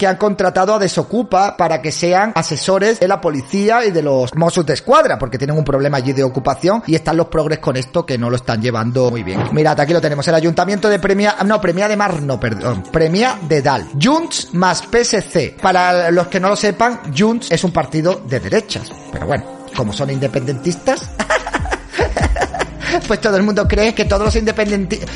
que han contratado a Desocupa para que sean asesores de la policía y de los Mossos de Escuadra, porque tienen un problema allí de ocupación y están los progres con esto que no lo están llevando muy bien. Mirad, aquí lo tenemos, el Ayuntamiento de Premia, no, Premia de Mar, no, perdón, Premia de Dal. Junts más PSC. Para los que no lo sepan, Junts es un partido de derechas, pero bueno, como son independentistas... pues todo el mundo cree que todos los independentistas...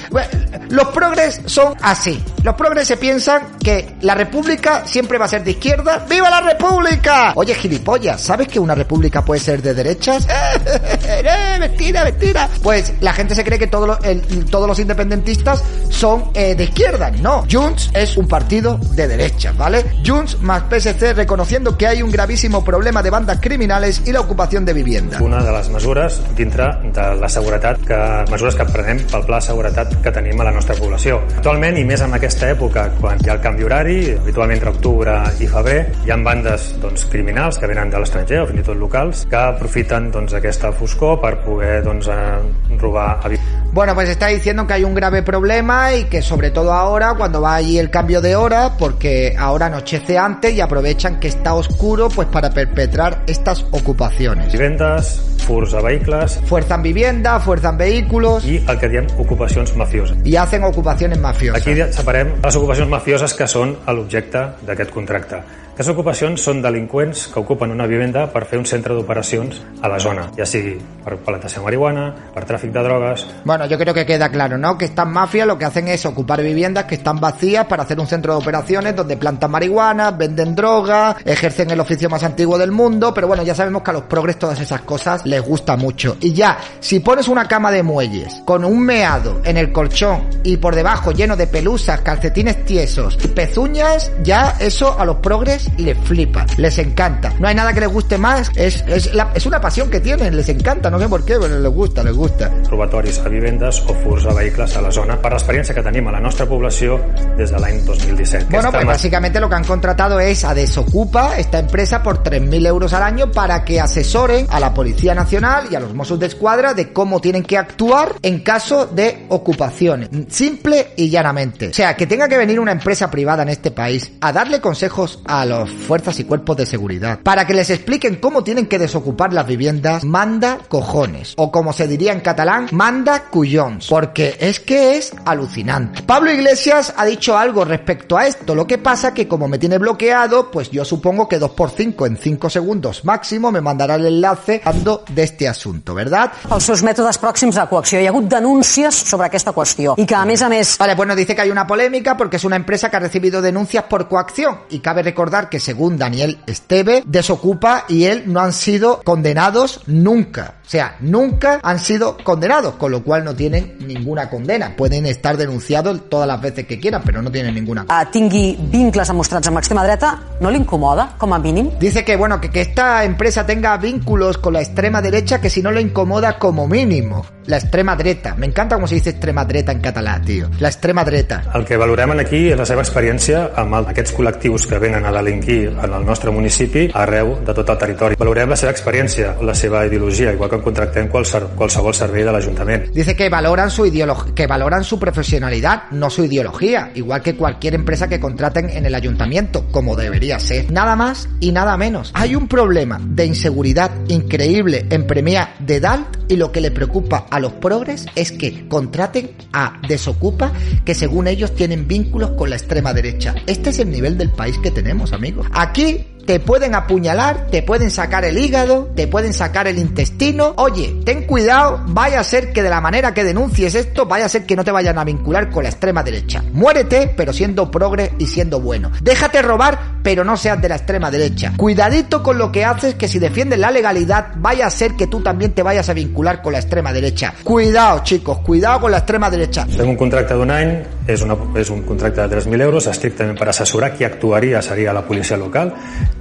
Los progres son así. Los progres se piensan que la república siempre va a ser de izquierda. ¡Viva la república! Oye, gilipollas, ¿sabes que una república puede ser de derechas? ¡Eh, mentira, mentira! Pues la gente se cree que todos los, independentistas son eh, de izquierda. No, Junts es un partido de derechas, ¿vale? Junts más PSC reconociendo que hay un gravísimo problema de bandas criminales y la ocupación de vivienda. Una de les mesures dintre de la seguretat, que mesures que prenem pel pla de seguretat que tenim a la nostra població. Actualment, i més en aquesta època, quan hi ha el canvi horari, habitualment entre octubre i febrer, hi ha bandes doncs, criminals que venen de l'estranger o fins i tot locals que aprofiten doncs, aquesta foscor per poder doncs, eh, robar habitatges. Bueno, pues está diciendo que hay un grave problema y que sobre todo ahora, cuando va allí el cambio de hora, porque ahora anochece antes y aprovechan que está oscuro pues para perpetrar estas ocupaciones. Vivendes, furs a vehicles Fuerzan vivienda, fuerzan vehículos i el que diem ocupacions mafioses. y hacen ocupaciones mafiosas. Aquí separem les ocupacions mafioses que són l'objecte d'aquest contracte. Aquestes ocupacions són que ocupen una vivenda per fer un centre d'operacions a la zona, sigui per plantació de marihuana, per tràfic de drogues, Bueno, yo creo que queda claro, ¿no? Que estas mafias lo que hacen es ocupar viviendas que están vacías para hacer un centro de operaciones donde plantan marihuana, venden droga, ejercen el oficio más antiguo del mundo, pero bueno, ya sabemos que a los progres todas esas cosas les gusta mucho. Y ya, si pones una cama de muelles con un meado en el colchón y por debajo lleno de pelusas, calcetines tiesos y pezuñas, ya eso a los progres progres les flipa, les encanta. No hay nada que les guste más, es, es, la, es una pasión que tienen, les encanta, no sé por qué, pero les gusta, les gusta. Robatoris a vivendes o furs a vehicles a la zona per l'experiència que tenim a la nostra població des de l'any 2017. Bueno, pues básicamente lo que han contratado es a Desocupa, esta empresa, por 3.000 euros al año para que asesoren a la Policía Nacional y a los Mossos de Escuadra de cómo tienen que actuar en caso de ocupaciones. Simple y llanamente. O sea, que tenga que venir una empresa privada en este país a darle consejos a las fuerzas y cuerpos de seguridad para que les expliquen cómo tienen que desocupar las viviendas, manda cojones. O como se diría en catalán, manda cuyons. Porque es que es alucinante. Pablo Iglesias ha dicho algo respecto a esto. Lo que pasa que como me tiene bloqueado, pues yo supongo que 2x5 en 5 segundos máximo me mandará el enlace hablando de este asunto, ¿verdad? els seus mètodes pròxims de coacció. Hi ha hagut denúncies sobre aquesta qüestió i que, a més a més, Vale, bueno, dice que hay una polémica porque es una empresa que ha recibido denuncias por coacción y cabe recordar que según Daniel Esteve, Desocupa y él no han sido condenados nunca. O sea, nunca han sido condenados, con lo cual no tienen ninguna condena. Pueden estar denunciados todas las veces que quieran, pero no tienen ninguna. eh, tingui vincles demostrats amb l'extrema dreta, no l'incomoda, com a mínim? Dice que bueno, que, que esta empresa tenga vínculos con la extrema derecha que si no lo incomoda como mínimo. La extrema dreta. Me encanta cómo se dice extrema dreta en catalán, tío. La extrema dreta. El que valorem en aquí és la seva experiència amb aquests col·lectius que venen a delinquir en el nostre municipi arreu de tot el territori. Valorem la seva experiència, la seva ideologia, igual que contractem qualsevol, qualsevol servei de l'Ajuntament. Dice que valoran su ideología, que valoran su profesionalidad, no su ideología, igual que cualquier empresa que contraten en el ayuntamiento, como debería ser. Nada más y nada menos. Hay un problema de inseguridad increíble en Premia de Dalt y lo que le preocupa a los progres es que contraten a Desocupa que según ellos tienen vínculos con la extrema derecha. Este es el nivel del país que tenemos, amigos. Aquí te pueden apuñalar, te pueden sacar el hígado, te pueden sacar el intestino. Oye, ten cuidado, vaya a ser que de la manera que denuncies esto, vaya a ser que no te vayan a vincular con la extrema derecha. Muérete, pero siendo progre y siendo bueno. Déjate robar, pero no seas de la extrema derecha. Cuidadito con lo que haces, que si defiendes la legalidad, vaya a ser que tú también te vayas a vincular con la extrema derecha. Cuidado, chicos, cuidado con la extrema derecha. Fem un contracte d'un any, és, una, és un contracte de 3.000 euros, estrictament per assessorar qui actuaria seria la policia local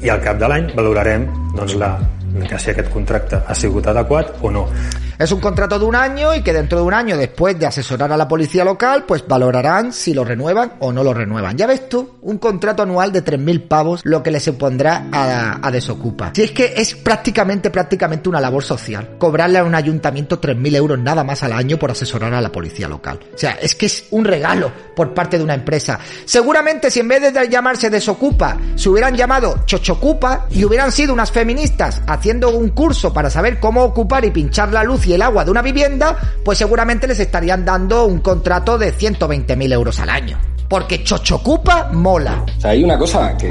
i al cap de l'any valorarem doncs, la, que si aquest ha sigut adequat o no. Es un contrato de un año y que dentro de un año, después de asesorar a la policía local, pues valorarán si lo renuevan o no lo renuevan. Ya ves tú, un contrato anual de 3.000 pavos, lo que le supondrá a, a Desocupa. Si es que es prácticamente, prácticamente una labor social. Cobrarle a un ayuntamiento 3.000 euros nada más al año por asesorar a la policía local. O sea, es que es un regalo por parte de una empresa. Seguramente si en vez de llamarse Desocupa, se hubieran llamado Chochocupa y hubieran sido unas feministas haciendo un curso para saber cómo ocupar y pinchar la luz y el agua de una vivienda, pues seguramente les estarían dando un contrato de 120.000 euros al año. Porque Chochocupa mola. O sea, hay una cosa que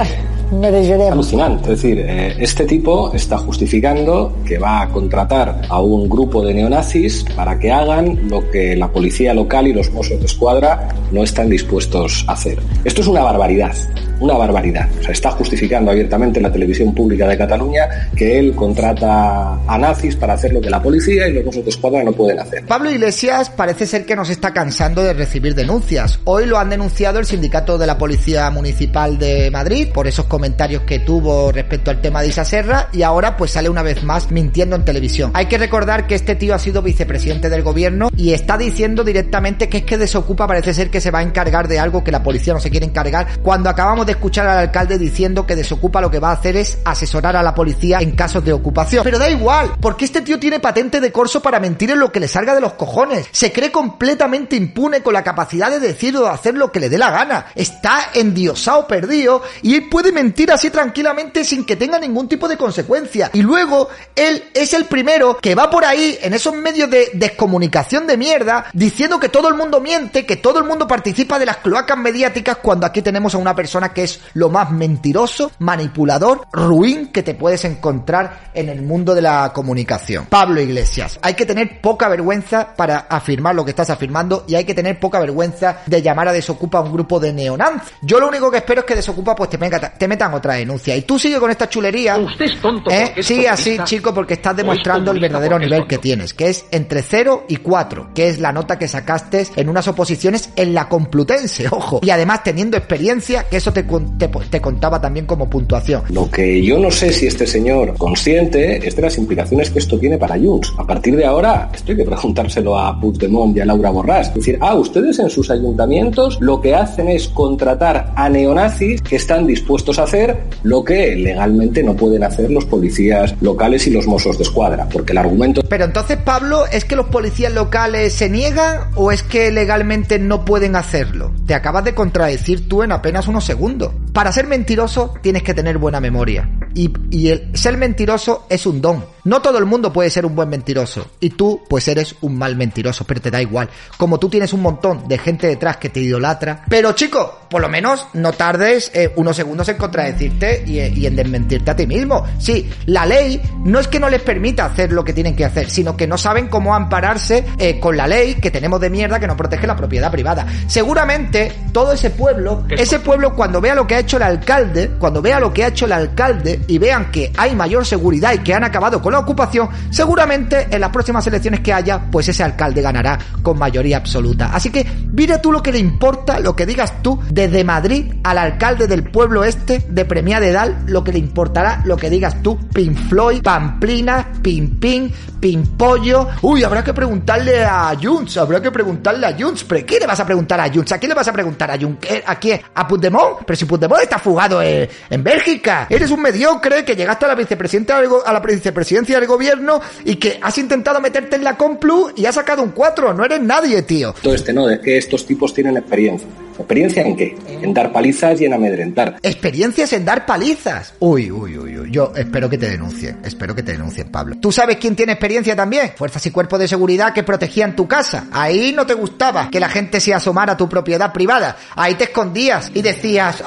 es alucinante. Es decir, eh, este tipo está justificando que va a contratar a un grupo de neonazis para que hagan lo que la policía local y los Mossos de Escuadra no están dispuestos a hacer. Esto es una barbaridad, una barbaridad. O sea, está justificando abiertamente en la televisión pública de Cataluña que él contrata a nazis para hacer lo que la policía y los Mossos de Escuadra no pueden hacer. Pablo Iglesias parece ser que nos está cansando de recibir denuncias. Hoy lo han denunciado el sindicato de la Policía Municipal de Madrid por esos comentarios que tuvo respecto al tema de Isa Serra y ahora pues sale una vez más mintiendo en televisión. Hay que recordar que este tío ha sido vicepresidente del gobierno y está diciendo directamente que es que Desocupa parece ser que se va a encargar de algo que la policía no se quiere encargar cuando acabamos de escuchar al alcalde diciendo que Desocupa lo que va a hacer es asesorar a la policía en casos de ocupación. Pero da igual, porque este tío tiene patente de corso para mentir en lo que le salga de los cojones. Se cree completamente impune con la capacidad de decir o de hacer lo que le dé la gana. Está endiosado, perdido, y él puede mentir así tranquilamente sin que tenga ningún tipo de consecuencia. Y luego, él es el primero que va por ahí en esos medios de descomunicación de mierda diciendo que todo el mundo miente, que todo el mundo participa de las cloacas mediáticas cuando aquí tenemos a una persona que es lo más mentiroso, manipulador, ruin que te puedes encontrar en el mundo de la comunicación. Pablo Iglesias, hay que tener poca vergüenza para afirmar lo que estás afirmando y hay que tener poca vergüenza de llamar a Desocupa a un grupo de neonazis. Yo lo único que espero es que Desocupa pues te meta, te metan otra denuncia. Y tú sigue con esta chulería. Usted es tonto. ¿eh? es Sigue así, chico, porque estás demostrando el verdadero nivel que tienes, que es entre 0 y 4, que es la nota que sacaste en unas oposiciones en la Complutense, ojo. Y además teniendo experiencia, que eso te, te contaba también como puntuación. Lo que yo no sé si este señor consciente es de las implicaciones que esto tiene para Junts. A partir de ahora, esto hay que preguntárselo a Puigdemont y a Laura Borràs. Es decir, ah, ustedes en sus ayuntamientos lo que hacen es contratar a neonazis que están dispuestos a hacer lo que legalmente no pueden hacer los policías locales y los mozos de escuadra. Porque el argumento Pero entonces, Pablo, ¿es que los policías locales se niegan o es que legalmente no pueden hacerlo? Te acabas de contradecir tú en apenas unos segundos. Para ser mentiroso tienes que tener buena memoria. Y, y el ser mentiroso es un don. No todo el mundo puede ser un buen mentiroso. Y tú, pues eres un mal mentiroso, pero te da igual. Como tú tienes un montón de gente detrás que te idolatra. Pero chico, por lo menos no tardes eh, unos segundos en contradecirte y, y en desmentirte a ti mismo. Sí, la ley no es que no les permita hacer lo que tienen que hacer, sino que no saben cómo ampararse eh, con la ley que tenemos de mierda que no protege la propiedad privada. Seguramente todo ese pueblo, ese pueblo cuando vea lo que ha hecho el alcalde, cuando vea lo que ha hecho el alcalde y vean que hay mayor seguridad y que han acabado con la ocupación, seguramente en las próximas elecciones que haya, pues ese alcalde ganará con mayoría absoluta. Así que mira tú lo que le importa, lo que digas tú desde Madrid al alcalde del pueblo este de Premia de Dal, lo que le importará lo que digas tú, Pin Floyd, Pamplina, Pin Pin, Pin Pollo. Uy, habrá que preguntarle a Junts, habrá que preguntarle a Junts. ¿Pero qué le vas a preguntar a Junts? ¿A quién le vas a preguntar a Junts? ¿Qué- ¿A quién? ¿A Puigdemont? Pero si Puigdemont está fugado en, en Bélgica. Eres un mediocre que llegaste a la vicepresidenta a la vicepresidencia del gobierno y que has intentado meterte en la Complu y has sacado un 4. No eres nadie, tío. todo este no, es que estos tipos tienen experiencia. ¿Experiencia en qué? En dar palizas y en amedrentar. Experiencias en dar palizas. Uy, uy, uy, uy. Yo espero que te denuncien. Espero que te denuncien, Pablo. ¿Tú sabes quién tiene experiencia también? Fuerzas y cuerpos de seguridad que protegían tu casa. Ahí no te gustaba que la gente se asomara a tu propiedad privada. Ahí te escondías y decías,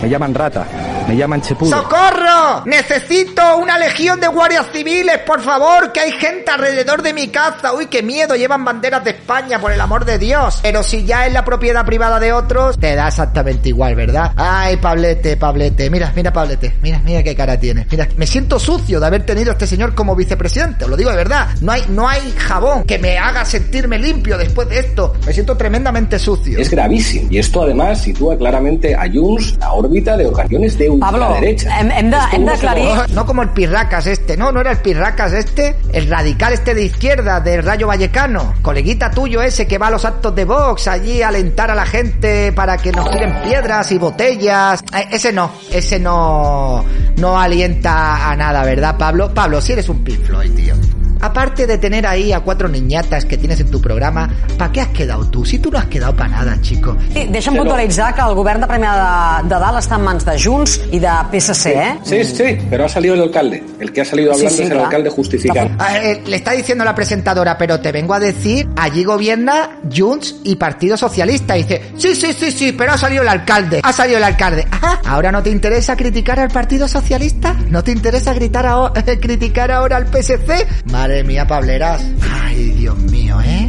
Me llaman rata, me llaman chepudo. ¡Socorro! Necesito una legión de guardias civiles, por favor, que hay gente alrededor de mi casa. Uy, qué miedo, llevan banderas de España, por el amor de Dios. Pero si ya es la propiedad privada de otros, te da exactamente igual, ¿verdad? Ay, Pablete, Pablete. Mira, mira, Pablete. Mira, mira qué cara tienes. Mira, me siento sucio de haber tenido a este señor como vicepresidente. Os lo digo de verdad. No hay, no hay jabón que me haga sentirme limpio después de esto. Me siento tremendamente sucio. Es gravísimo. Y esto además sitúa claramente a Junts la órbita de organizaciones de Pablo, hem, hem d'aclarir... No como el Pirracas este, no, no era el Pirracas este, el radical este de izquierda del Rayo Vallecano, coleguita tuyo ese que va a los actos de Vox allí a alentar a la gente para que nos tiren piedras y botellas. Eh, ese no, ese no, no alienta a nada, ¿verdad, Pablo? Pablo, si eres un Pink Floyd, tío. Aparte de tener ahí a cuatro niñatas que tienes en tu programa, ¿para qué has quedado tú? Si tú no has quedado para nada, chico. Sí, deixa'm puntualitzar que el govern de Premià de, de Dalt està en mans de Junts i de PSC, eh? Sí, sí, pero ha salido el alcalde. El que ha salido hablando Sí, sí, es el alcalde justificando. Ah, eh, le está diciendo la presentadora, pero te vengo a decir, allí gobierna Junts y Partido Socialista. Y dice, sí, sí, sí, sí, pero ha salido el alcalde, ha salido el alcalde. Ajá, ¿ahora no te interesa criticar al Partido Socialista? ¿No te interesa gritar ahora, criticar ahora al PSC? Madre mía, Pableras. Ay, Dios mío, ¿eh?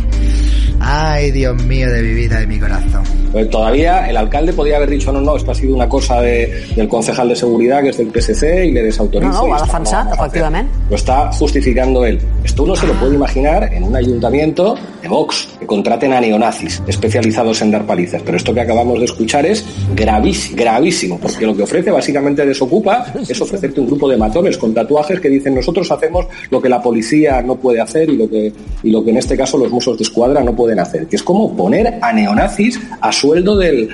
Ay, Dios mío de mi vida, de mi corazón. Pues todavía el alcalde podía haber dicho, no, no, esto ha sido una cosa de- del concejal de seguridad que es del PSC y le desautoriza. No, ha esto defensat, no vamos a hacer. efectivament. Lo está justificando él. Esto uno se lo puede imaginar en un ayuntamiento de Vox, contraten a neonazis especializados en dar palizas. Pero esto que acabamos de escuchar es gravísimo, gravísimo, porque lo que ofrece básicamente Desocupa es ofrecerte un grupo de matones con tatuajes que dicen nosotros hacemos lo que la policía no puede hacer y lo que, y lo que en este caso los musos de escuadra no pueden hacer, que es como poner a neonazis a sueldo del